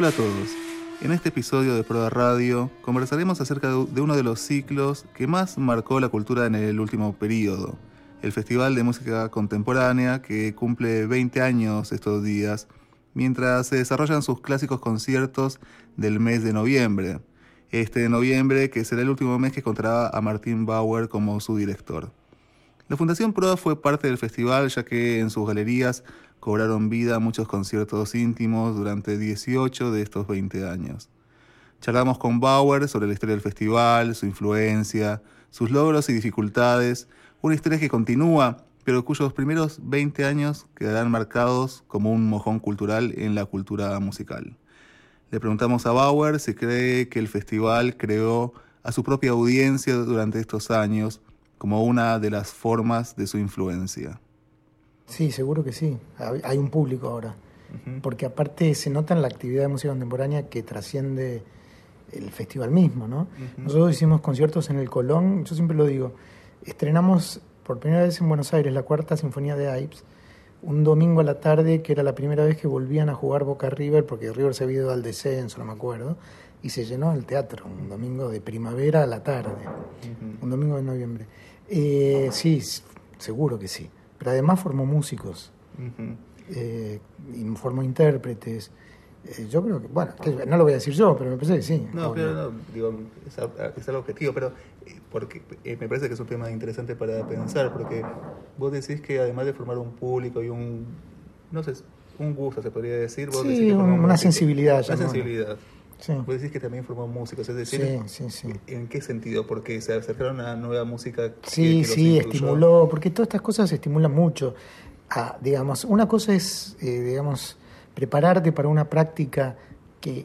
Hola a todos. En este episodio de Proda Radio conversaremos acerca de uno de los ciclos que más marcó la cultura en el último periodo, el Festival de Música Contemporánea que cumple 20 años estos días, mientras se desarrollan sus clásicos conciertos del mes de noviembre. Este de noviembre que será el último mes que contará a Martín Bauer como su director. La Fundación Proa fue parte del festival ya que en sus galerías cobraron vida muchos conciertos íntimos durante 18 de estos 20 años. Charlamos con Bauer sobre la historia del festival, su influencia, sus logros y dificultades, una historia que continúa, pero cuyos primeros 20 años quedarán marcados como un mojón cultural en la cultura musical. Le preguntamos a Bauer si cree que el festival creó a su propia audiencia durante estos años como una de las formas de su influencia. Sí, seguro que sí. Hay un público ahora. Porque aparte se nota en la actividad de música contemporánea que trasciende el festival mismo, ¿no? Nosotros hicimos conciertos en el Colón, yo siempre lo digo, estrenamos por primera vez en Buenos Aires la cuarta sinfonía de Ives, un domingo a la tarde, que era la primera vez que volvían a jugar Boca River, porque River se había ido al descenso, no me acuerdo, y se llenó el teatro, un domingo de primavera a la tarde, un domingo de noviembre. Eh, sí, seguro que sí pero además formó músicos, eh, y formó intérpretes. Eh, yo creo que, bueno, no lo voy a decir yo, pero me parece que sí. No, pero no, digo, es, algo objetivo, pero eh, porque me parece que es un tema interesante para pensar, porque vos decís que además de formar un público y un, no sé, un gusto se podría decir, vos sí, una sensibilidad. Una sensibilidad. Sí. Vos decís que también formó músicos, es decir, ¿en qué sentido? Porque se acercaron a nueva música. Sí, sí, estimuló, porque todas estas cosas estimulan mucho. A, digamos, una cosa es, eh, digamos, prepararte para una práctica que,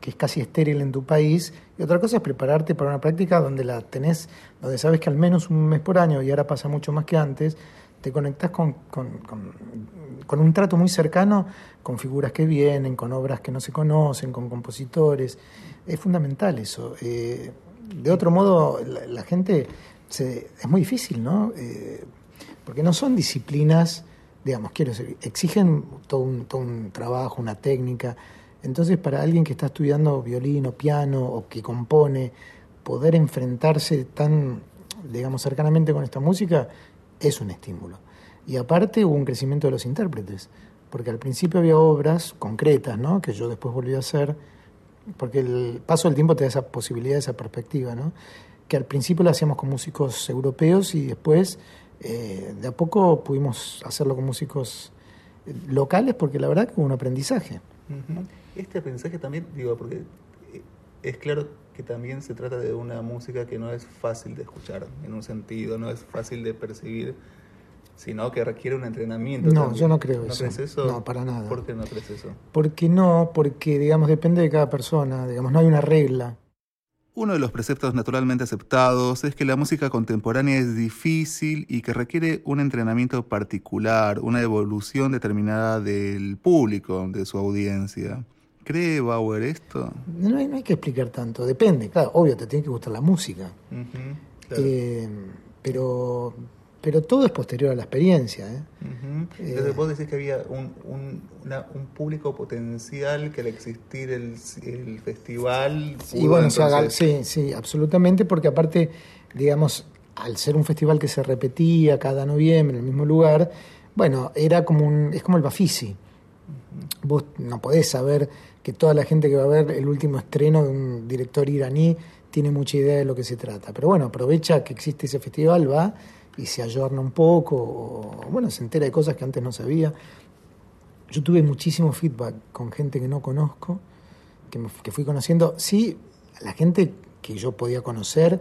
que, es casi estéril en tu país, y otra cosa es prepararte para una práctica donde la tenés, donde sabes que al menos un mes por año, y ahora pasa mucho más que antes, te conectas con, con, un trato muy cercano con figuras que vienen, con obras que no se conocen, con compositores. Es fundamental eso. Eh, de otro modo, la, gente se, es muy difícil, ¿no? Eh, porque no son disciplinas, digamos, quiero decir, exigen todo un, todo un trabajo, una técnica. Entonces, para alguien que está estudiando violín o piano o que compone, poder enfrentarse tan, digamos, cercanamente con esta música es un estímulo. Y aparte hubo un crecimiento de los intérpretes, porque al principio había obras concretas, ¿no? que yo después volví a hacer, porque el paso del tiempo te da esa posibilidad, esa perspectiva, ¿no? que al principio lo hacíamos con músicos europeos y después eh, de a poco pudimos hacerlo con músicos eh, locales, porque la verdad que hubo un aprendizaje. Este aprendizaje también, digo, porque eh, es claro que también se trata de una música que no es fácil de escuchar, en un sentido, no es fácil de percibir, sino que requiere un entrenamiento. No, yo no creo ¿No eso. Crees eso. No, para nada. ¿Por qué no crees eso? Porque no, porque digamos depende de cada persona, digamos no hay una regla. Uno de los preceptos naturalmente aceptados es que la música contemporánea es difícil y que requiere un entrenamiento particular, una evolución determinada del público, de su audiencia. ¿Cree Bauer esto? No hay, no hay que explicar tanto, depende, claro, obvio, te tiene que gustar la música. Eh, pero, pero todo es posterior a la experiencia. ¿eh? Entonces eh, vos decís que había un, un, un, público potencial que al existir el, el festival... Sí, bueno, sí, sí, absolutamente, porque aparte, digamos, al ser un festival que se repetía cada noviembre en el mismo lugar, bueno, era como un, es como el Bafisi. Vos no podés saber que toda la gente que va a ver el último estreno de un director iraní tiene mucha idea de lo que se trata. Pero bueno, aprovecha que existe ese festival, va y se ayorna un poco, o, bueno, se entera de cosas que antes no sabía. Yo tuve muchísimo feedback con gente que no conozco, que, que fui conociendo. Sí, la gente que yo podía conocer,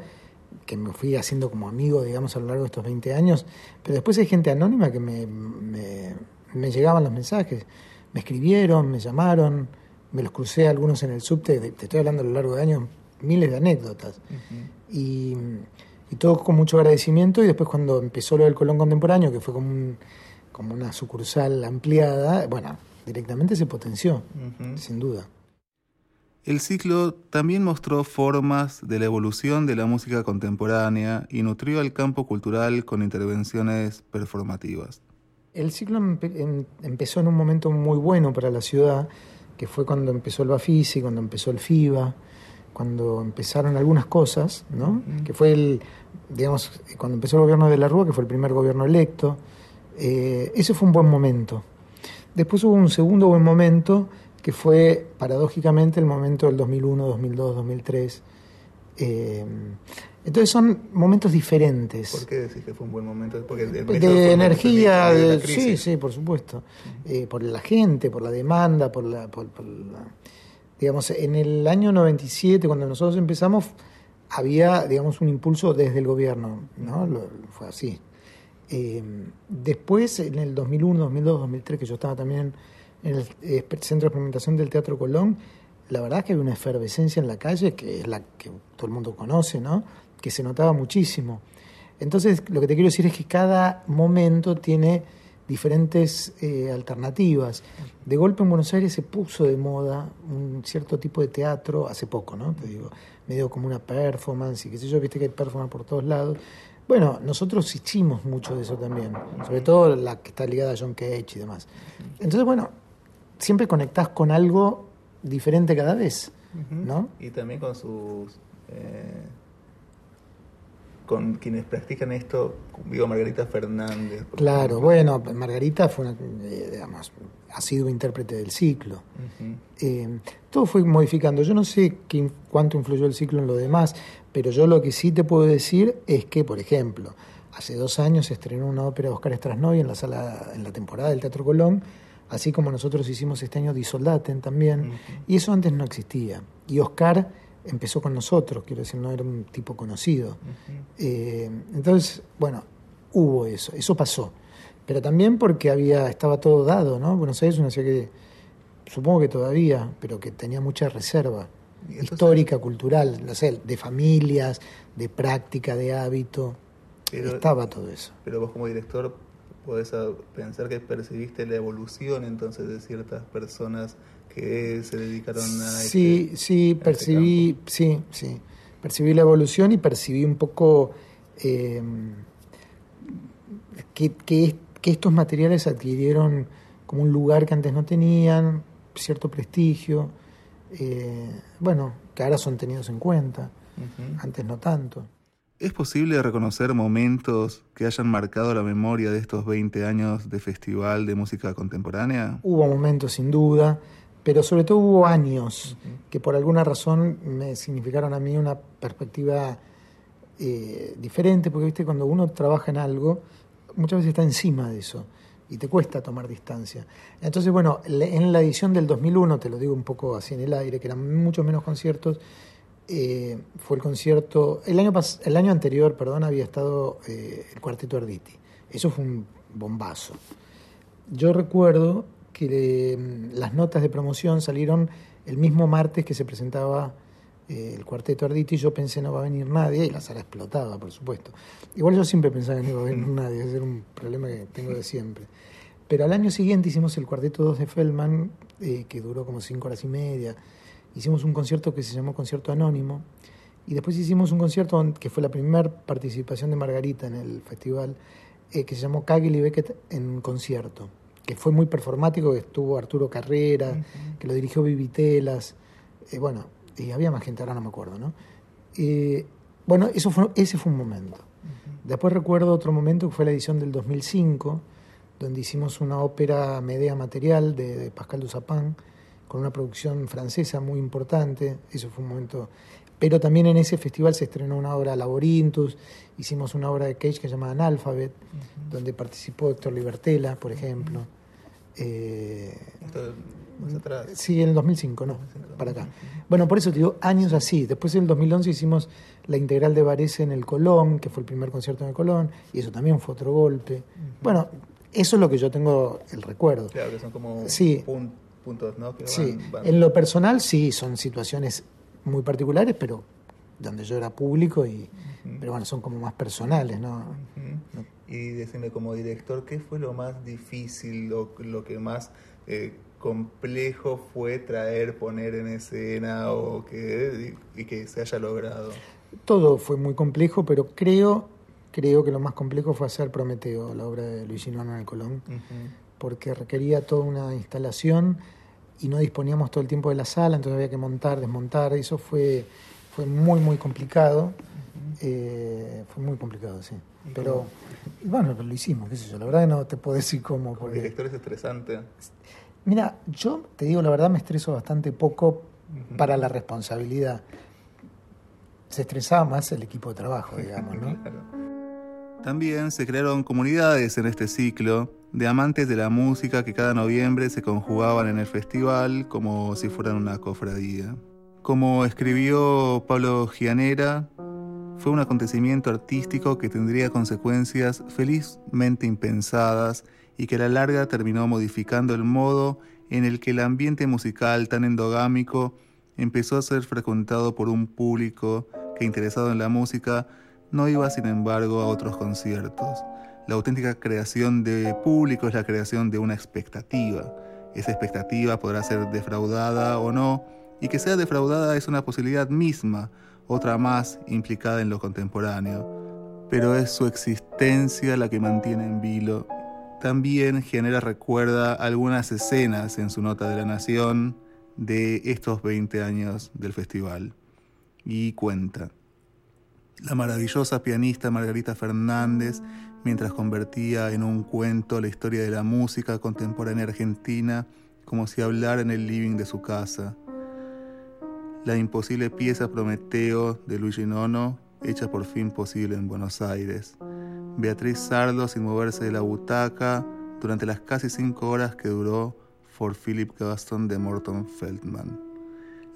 que me fui haciendo como amigo, digamos, a lo largo de estos 20 años, pero después hay gente anónima que me, me, me llegaban los mensajes, me escribieron, me llamaron, me los crucé algunos en el subte, te estoy hablando a lo largo de años, miles de anécdotas. y, todo con mucho agradecimiento y después cuando empezó lo del Colón Contemporáneo, que fue como, como una sucursal ampliada, bueno, directamente se potenció, sin duda. El ciclo también mostró formas de la evolución de la música contemporánea y nutrió el campo cultural con intervenciones performativas. El ciclo empezó en un momento muy bueno para la ciudad, que fue cuando empezó el Bafisi, cuando empezó el FIBA, cuando empezaron algunas cosas, ¿no? Que fue el, digamos, cuando empezó el gobierno de la Rúa, que fue el primer gobierno electo. Eh, ese fue un buen momento. Después hubo un segundo buen momento que fue paradójicamente el momento del 2001, 2002, 2003. Entonces son momentos diferentes. ¿Por qué decís que fue un buen momento? Porque de energía, de, sí, sí, por supuesto. Eh, por la gente, por la demanda, por la, Digamos, en el año 97, cuando nosotros empezamos, había, digamos, un impulso desde el gobierno, ¿no? fue así. Eh, después, en el 2001, 2002, 2003, que yo estaba también en el eh, Centro de Experimentación del Teatro Colón, la verdad es que había una efervescencia en la calle, que es la que todo el mundo conoce, ¿no? Que se notaba muchísimo. Entonces, lo que te quiero decir es que cada momento tiene diferentes eh, alternativas. De golpe en Buenos Aires se puso de moda un cierto tipo de teatro, hace poco, ¿no? Te digo, medio como una performance y qué sé yo, viste que hay performance por todos lados. Bueno, nosotros hicimos mucho de eso también, sobre todo la que está ligada a John Cage y demás. Entonces, bueno, siempre conectás con algo diferente cada vez, ¿no? Y también con sus... Eh, con quienes practican esto, digo Margarita Fernández. Claro, bueno, Margarita fue una, eh, digamos, ha sido intérprete del ciclo. Eh, todo fue modificando. Yo no sé qué, cuánto influyó el ciclo en lo demás, pero yo lo que sí te puedo decir es que, por ejemplo, hace dos años se estrenó una ópera de Oscar Strasnoy en la sala, en la temporada del Teatro Colón, así como nosotros hicimos este año Disoldaten también, y eso antes no existía. Y Oscar empezó con nosotros, quiero decir, no era un tipo conocido. Eh, entonces, bueno, hubo eso, eso pasó. Pero también porque había, estaba todo dado, ¿no? Buenos Aires es una ciudad que, supongo que todavía, pero que tenía mucha reserva histórica, cultural, no sé, de familias, de práctica, de hábito. estaba todo eso. Pero vos como director podés pensar que percibiste la evolución entonces de ciertas personas que se dedicaron a Sí, este, sí, este percibí, sí, sí. Percibí la evolución y percibí un poco em, que, que, estos materiales adquirieron como un lugar que antes no tenían, cierto prestigio, eh, bueno, que ahora son tenidos en cuenta, antes no tanto. ¿Es posible reconocer momentos que hayan marcado la memoria de estos 20 años de Festival de Música Contemporánea? Hubo momentos, sin duda, pero sobre todo hubo años que por alguna razón me significaron a mí una perspectiva eh, diferente, porque viste, cuando uno trabaja en algo, muchas veces está encima de eso y te cuesta tomar distancia. Entonces, bueno, en la edición del 2001, te lo digo un poco así en el aire, que eran mucho menos conciertos, eh, fue el concierto, el año, el año anterior, perdón, había estado eh, el Cuarteto Arditi. Eso fue un bombazo. Yo recuerdo que mm, las notas de promoción salieron el mismo martes que se presentaba eh, el Cuarteto Arditi. Yo pensé no va a venir nadie y la sala explotaba, por supuesto. Igual yo siempre pensaba que no iba a venir nadie, ese era un problema que tengo de siempre. Pero al año siguiente hicimos el Cuarteto 2 de Feldman, que duró como cinco horas y media hicimos un concierto que se llamó Concierto Anónimo y después hicimos un concierto que fue la primera participación de Margarita en el festival eh, que se llamó Kagel y Beckett en concierto que fue muy performático que estuvo Arturo Carrera que lo dirigió Vivitelas eh, bueno y había más gente ahora no me acuerdo no eh, bueno eso fue ese fue un momento. Después recuerdo otro momento que fue la edición del 2005 donde hicimos una ópera Medea Material de, de Pascal Duzapin con una producción francesa muy importante, eso fue un momento... Pero también en ese festival se estrenó una obra Laborintus, hicimos una obra de Cage que se llama Analphabet, donde participó Héctor Libertela, por ejemplo. Eh, más atrás? Sí, en el 2005, no, para acá. Bueno, por eso te digo, años así. Después en el 2011 hicimos la integral de Varese en el Colón, que fue el primer concierto en el Colón, y eso también fue otro golpe. Bueno, eso es lo que yo tengo el recuerdo. Claro, que son como sí puntos, ¿no? sí, en lo personal sí, son situaciones muy particulares, pero donde yo era público y pero bueno, son como más personales, ¿no? Y decime como director, ¿qué fue lo más difícil, lo, lo que más eh, complejo fue traer, poner en escena o que, y que se haya logrado? Todo fue muy complejo, pero creo, creo que lo más complejo fue hacer Prometeo, la obra de Luis Gino en el Colón porque requería toda una instalación y no disponíamos todo el tiempo de la sala, entonces había que montar, desmontar, eso fue, fue muy, muy complicado. Eh, fue muy complicado, sí. Pero, bueno, lo hicimos, qué sé yo. La verdad que no te puedo decir cómo. Porque... director es estresante? Mira, yo te digo la verdad, me estreso bastante poco para la responsabilidad. Se estresaba más el equipo de trabajo, digamos, ¿no? También se crearon comunidades en este ciclo de amantes de la música que cada noviembre se conjugaban en el festival como si fueran una cofradía. Como escribió Pablo Gianera, fue un acontecimiento artístico que tendría consecuencias felizmente impensadas y que a la larga terminó modificando el modo en el que el ambiente musical tan endogámico empezó a ser frecuentado por un público que interesado en la música no iba sin embargo a otros conciertos. La auténtica creación de público es la creación de una expectativa. Esa expectativa podrá ser defraudada o no, y que sea defraudada es una posibilidad misma, otra más implicada en lo contemporáneo, pero es su existencia la que mantiene en vilo. También genera recuerda algunas escenas en su nota de la Nación de estos 20 años del festival. Y cuenta. La maravillosa pianista Margarita Fernández, mientras convertía en un cuento la historia de la música contemporánea argentina, como si hablara en el living de su casa la imposible pieza Prometeo de Luigi Nono, hecha por fin posible en Buenos Aires. Beatriz Sardo sin moverse de la butaca durante las casi cinco horas que duró For Philip Gaston de Morton Feldman.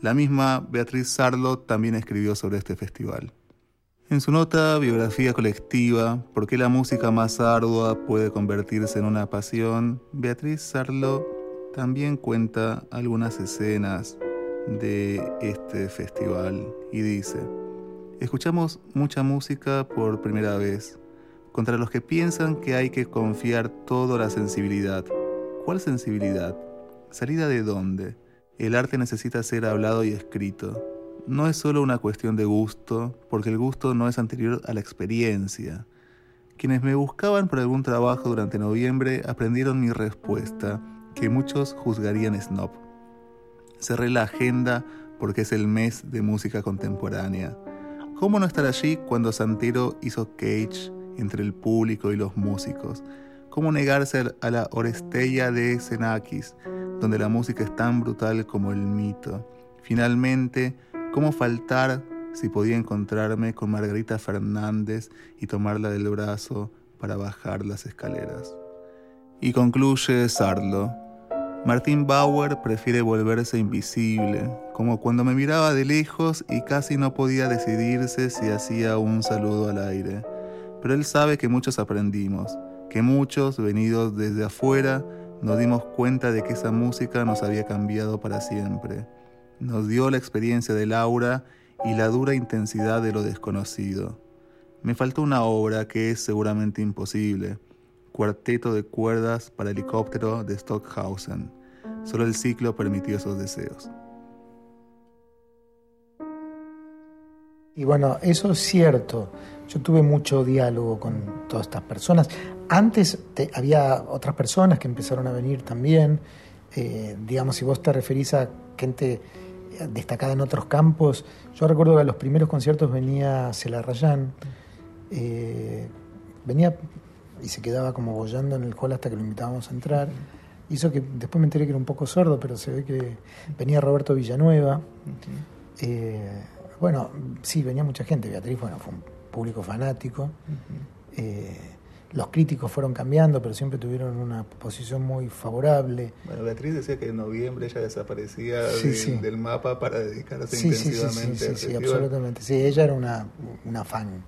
La misma Beatriz Sardo también escribió sobre este festival. En su nota Biografía colectiva, ¿por qué la música más ardua puede convertirse en una pasión? Beatriz Sarlo también cuenta algunas escenas de este festival y dice, escuchamos mucha música por primera vez, contra los que piensan que hay que confiar todo la sensibilidad. ¿Cuál sensibilidad? ¿Salida de dónde? El arte necesita ser hablado y escrito. No es solo una cuestión de gusto, porque el gusto no es anterior a la experiencia. Quienes me buscaban por algún trabajo durante noviembre aprendieron mi respuesta, que muchos juzgarían snob. Cerré la agenda porque es el mes de música contemporánea. ¿Cómo no estar allí cuando Santero hizo Cage entre el público y los músicos? ¿Cómo negarse a la Orestella de Xenakis, donde la música es tan brutal como el mito? Finalmente, ¿cómo faltar si podía encontrarme con Margarita Fernández y tomarla del brazo para bajar las escaleras? Y concluye Sarlo. Martin Bauer prefiere volverse invisible, como cuando me miraba de lejos y casi no podía decidirse si hacía un saludo al aire. Pero él sabe que muchos aprendimos, que muchos, venidos desde afuera, nos dimos cuenta de que esa música nos había cambiado para siempre. Nos dio la experiencia del aura y la dura intensidad de lo desconocido. Me faltó una obra que es seguramente imposible, Cuarteto de cuerdas para helicóptero de Stockhausen. Solo el ciclo permitió esos deseos. Y bueno, eso es cierto. Yo tuve mucho diálogo con todas estas personas. Antes había otras personas que empezaron a venir también. Eh, digamos, si vos te referís a gente destacada en otros campos, yo recuerdo que a los primeros conciertos venía Cela Rayán, eh, venía y se quedaba como bollando en el hall hasta que lo invitábamos a entrar hizo que después me enteré que era un poco sordo, pero se ve que venía Roberto Villanueva. Eh, bueno, sí, venía mucha gente. Beatriz, bueno, fue un público fanático. Eh, los críticos fueron cambiando, pero siempre tuvieron una posición muy favorable. Bueno, Beatriz decía que en noviembre ella desaparecía del mapa para dedicarse intensivamente. Sí, sí, sí, absolutamente. Sí, ella era una, una fan.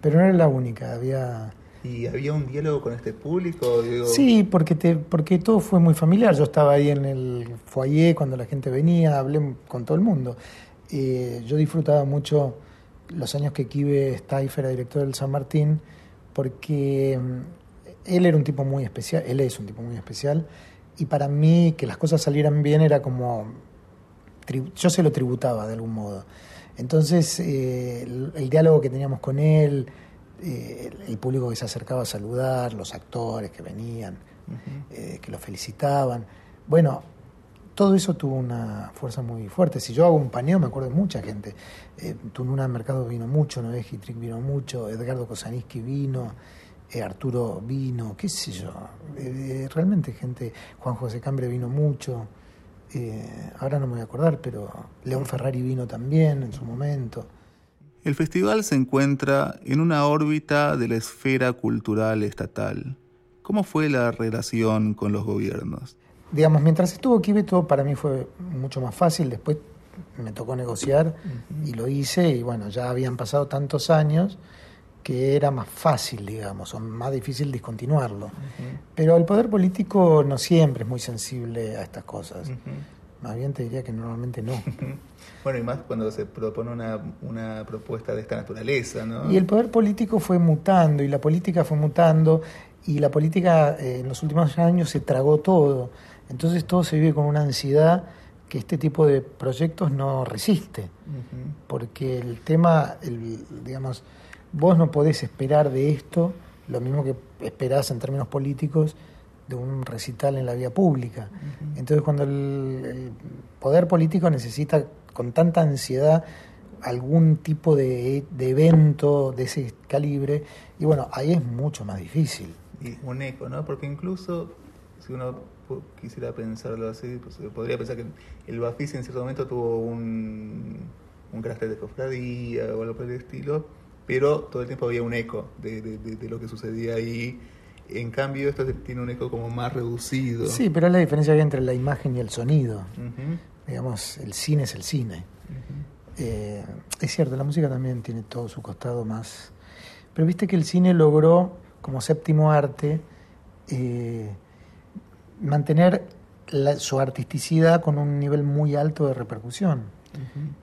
pero no era la única, había ¿Y había un diálogo con este público? Sí, porque, te, porque todo fue muy familiar. Yo estaba ahí en el foyer cuando la gente venía, hablé con todo el mundo. Eh, yo disfrutaba mucho los años que Kibe Steifer era director del San Martín, porque mm, él era un tipo muy especial, él es un tipo muy especial, y para mí que las cosas salieran bien era como, yo se lo tributaba de algún modo. Entonces, eh, el, diálogo que teníamos con él, eh, el público que se acercaba a saludar, los actores que venían, eh, que lo felicitaban. Bueno, todo eso tuvo una fuerza muy fuerte. Si yo hago un paneo, me acuerdo de mucha gente. Eh, Tununa Mercado vino mucho, Noé Gitrick vino mucho, Edgardo Kosaniski vino, eh, Arturo vino, qué sé yo. Eh, eh, realmente gente, Juan José Cambre vino mucho. ahora no me voy a acordar, pero León Ferrari vino también en su momento. El festival se encuentra en una órbita de la esfera cultural estatal. ¿Cómo fue la relación con los gobiernos? Digamos, mientras estuvo Kibeto para mí fue mucho más fácil, después me tocó negociar y lo hice y bueno, ya habían pasado tantos años que era más fácil, digamos, o más difícil discontinuarlo. Pero el poder político no siempre es muy sensible a estas cosas. Más bien te diría que normalmente no. Bueno, y más cuando se propone una, una, propuesta de esta naturaleza, ¿no? Y el poder político fue mutando, y la política fue mutando, y la política eh, en los últimos años se tragó todo. Entonces todo se vive con una ansiedad que este tipo de proyectos no resiste, porque el tema, el, digamos, vos no podés esperar de esto lo mismo que esperás en términos políticos de un recital en la vía pública. Entonces cuando el, poder político necesita con tanta ansiedad algún tipo de, de, evento de ese calibre, y bueno, ahí es mucho más difícil. Y un eco, ¿no? Porque incluso si uno quisiera pensarlo así, pues podría pensar que el Bafis en cierto momento tuvo un, un carácter de cofradía o algo por el estilo, pero todo el tiempo había un eco de, de, lo que sucedía ahí. En cambio, esto tiene un eco como más reducido. Sí, pero es la diferencia que hay entre la imagen y el sonido. Digamos, el cine es el cine. Eh, es cierto, la música también tiene todo su costado más. Pero viste que el cine logró, como séptimo arte, eh, mantener su artisticidad con un nivel muy alto de repercusión.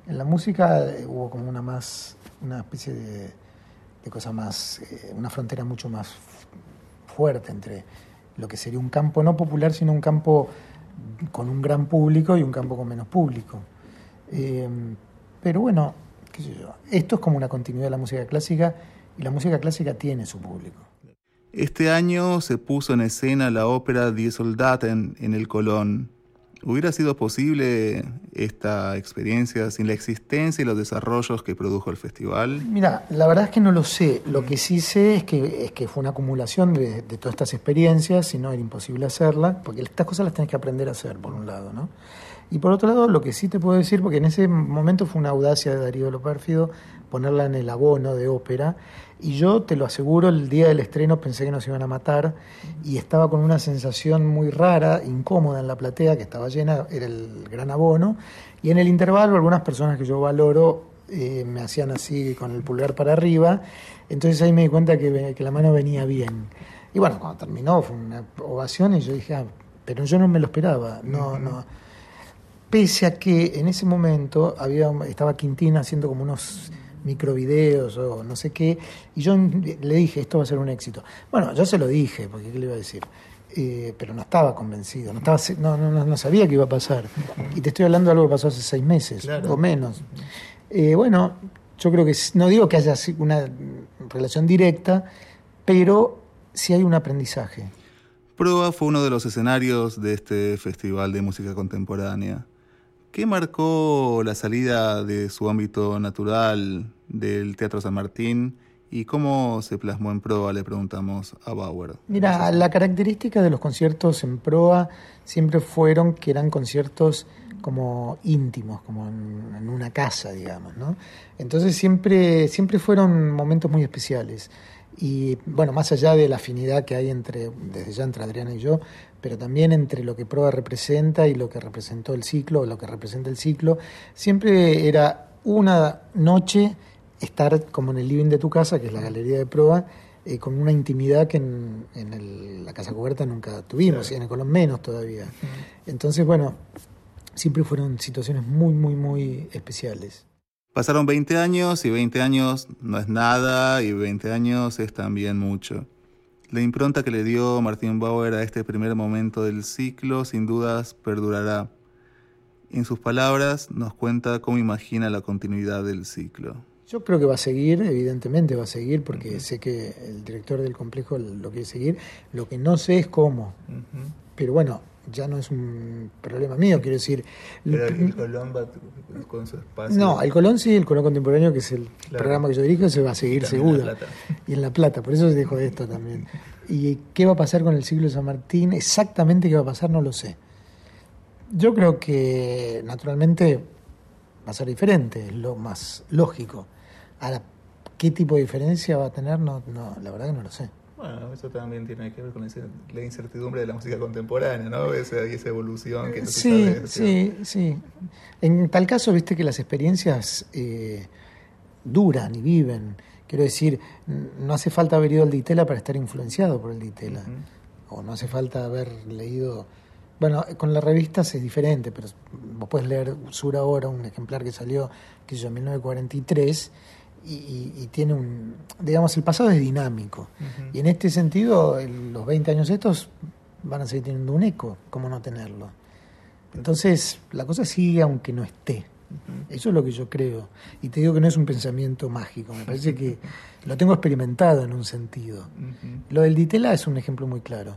En la música eh, hubo como una más, una especie de, cosa más, eh, una frontera mucho más fuerte entre lo que sería un campo no popular, sino un campo con un gran público y un campo con menos público. Eh, pero bueno, qué sé yo, esto es como una continuidad de la música clásica y la música clásica tiene su público. Este año se puso en escena la ópera Die Soldaten en el Colón. ¿Hubiera sido posible esta experiencia sin la existencia y los desarrollos que produjo el festival? Mira, la verdad es que no lo sé. Lo que sí sé es que, es que fue una acumulación de, todas estas experiencias y no era imposible hacerla, porque estas cosas las tenés que aprender a hacer, por un lado, ¿no? Y por otro lado, lo que sí te puedo decir, porque en ese momento fue una audacia de Darío Lopérfido ponerla en el abono de ópera, y yo te lo aseguro, el día del estreno pensé que nos iban a matar y estaba con una sensación muy rara, incómoda en la platea, que estaba llena, era el gran abono, y en el intervalo algunas personas que yo valoro eh, me hacían así con el pulgar para arriba, entonces ahí me di cuenta que, que la mano venía bien. Y bueno, cuando terminó fue una ovación y yo dije, ah, pero yo no me lo esperaba, no, no. Pese a que en ese momento había, estaba Quintina haciendo como unos microvideos o no sé qué, y yo le dije, esto va a ser un éxito. Bueno, yo se lo dije, porque ¿qué le iba a decir? Eh, pero no estaba convencido, no, estaba, no, no, no, sabía qué iba a pasar. Y te estoy hablando de algo que pasó hace seis meses o menos. Eh, bueno, yo creo que no digo que haya una relación directa, pero sí hay un aprendizaje. Prueba fue uno de los escenarios de este Festival de Música Contemporánea. ¿Qué marcó la salida de su ámbito natural del Teatro San Martín y cómo se plasmó en proa? Le preguntamos a Bauer. Mira, la característica de los conciertos en proa siempre fueron que eran conciertos como íntimos, como en, una casa, digamos, ¿no? Entonces siempre, siempre fueron momentos muy especiales. Y bueno, más allá de la afinidad que hay entre, desde ya entre Adriana y yo, pero también entre lo que Proa representa y lo que representó el ciclo, o lo que representa el ciclo, siempre era una noche estar como en el living de tu casa, que es la galería de Proa, eh, con una intimidad que en, la casa cubierta nunca tuvimos, y en el Colón menos todavía. Entonces, bueno, siempre fueron situaciones muy, muy, muy especiales. Pasaron 20 años y 20 años no es nada y 20 años es también mucho. La impronta que le dio Martín Bauer a este primer momento del ciclo sin dudas perdurará. En sus palabras nos cuenta cómo imagina la continuidad del ciclo. Yo creo que va a seguir, evidentemente va a seguir, porque sé que el director del complejo lo quiere seguir. Lo que no sé es cómo. Pero bueno, ya no es un problema mío, quiero decir. Pero el Colón va con su espacio. No, el Colón sí, el Colón Contemporáneo, que es el programa que yo dirijo, se va a seguir seguro. y en La Plata, por eso se dijo esto también. ¿Y qué va a pasar con el siglo de San Martín? Exactamente qué va a pasar, no lo sé. Yo creo que naturalmente va a ser diferente, es lo más lógico. Ahora, ¿qué tipo de diferencia va a tener? No, no, la verdad que no lo sé. Bueno, eso también tiene que ver con la incertidumbre de la música contemporánea, ¿no? Esa, esa evolución que no Sí, sí, sí. En tal caso, viste que las experiencias eh, duran y viven. Quiero decir, no hace falta haber ido al Ditela para estar influenciado por el Ditela. O no hace falta haber leído... Bueno, con las revistas es diferente, pero vos puedes leer Sur ahora, un ejemplar que salió, que yo, en 1943 y, tiene un, digamos, el pasado es dinámico. Y en este sentido, los 20 años estos van a seguir teniendo un eco, ¿cómo no tenerlo? Entonces, la cosa sigue aunque no esté. Eso es lo que yo creo. Y te digo que no es un pensamiento mágico, me parece que lo tengo experimentado en un sentido. Lo del Ditela es un ejemplo muy claro.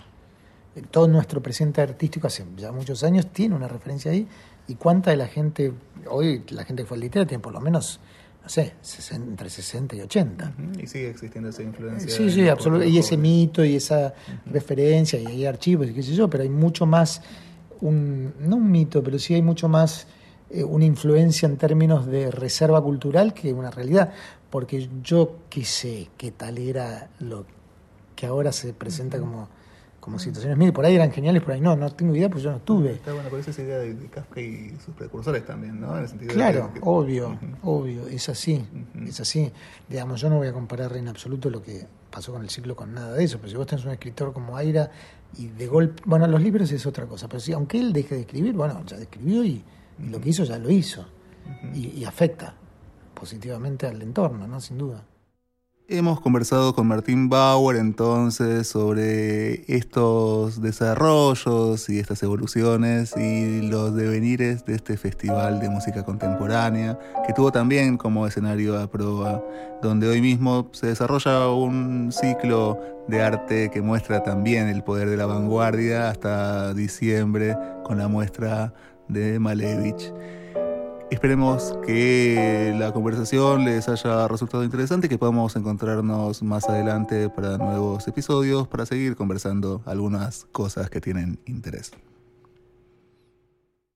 Todo nuestro presente artístico hace ya muchos años tiene una referencia ahí. ¿Y cuánta de la gente, hoy la gente que fue al Ditela tiene por lo menos no sé, entre 60 y 80. Y sigue existiendo esa influencia. Sí, sí, absolutamente. Y ese mito y esa referencia, y hay archivos y qué sé yo, pero hay mucho más, un, no un mito, pero sí hay mucho más eh, una influencia en términos de reserva cultural que una realidad. Porque yo qué sé qué tal era lo que ahora se presenta como como situaciones mil, por ahí eran geniales, por ahí no, no tengo idea, pues yo no tuve. Está bueno, por eso esa idea de, Kafka y sus precursores también, ¿no? claro, obvio, obvio, es así, es así. Digamos, yo no voy a comparar en absoluto lo que pasó con el ciclo con nada de eso, pero si vos tenés un escritor como Aira y de golpe, bueno, los libros es otra cosa, pero si aunque él deje de escribir, bueno, ya escribió y, lo que hizo ya lo hizo, y afecta positivamente al entorno, ¿no? Sin duda. Hemos conversado con Martín Bauer entonces sobre estos desarrollos y estas evoluciones y los devenires de este festival de música contemporánea que tuvo también como escenario a prueba, donde hoy mismo se desarrolla un ciclo de arte que muestra también el poder de la vanguardia hasta diciembre con la muestra de Malevich. Esperemos que la conversación les haya resultado interesante y que podamos encontrarnos más adelante para nuevos episodios para seguir conversando algunas cosas que tienen interés.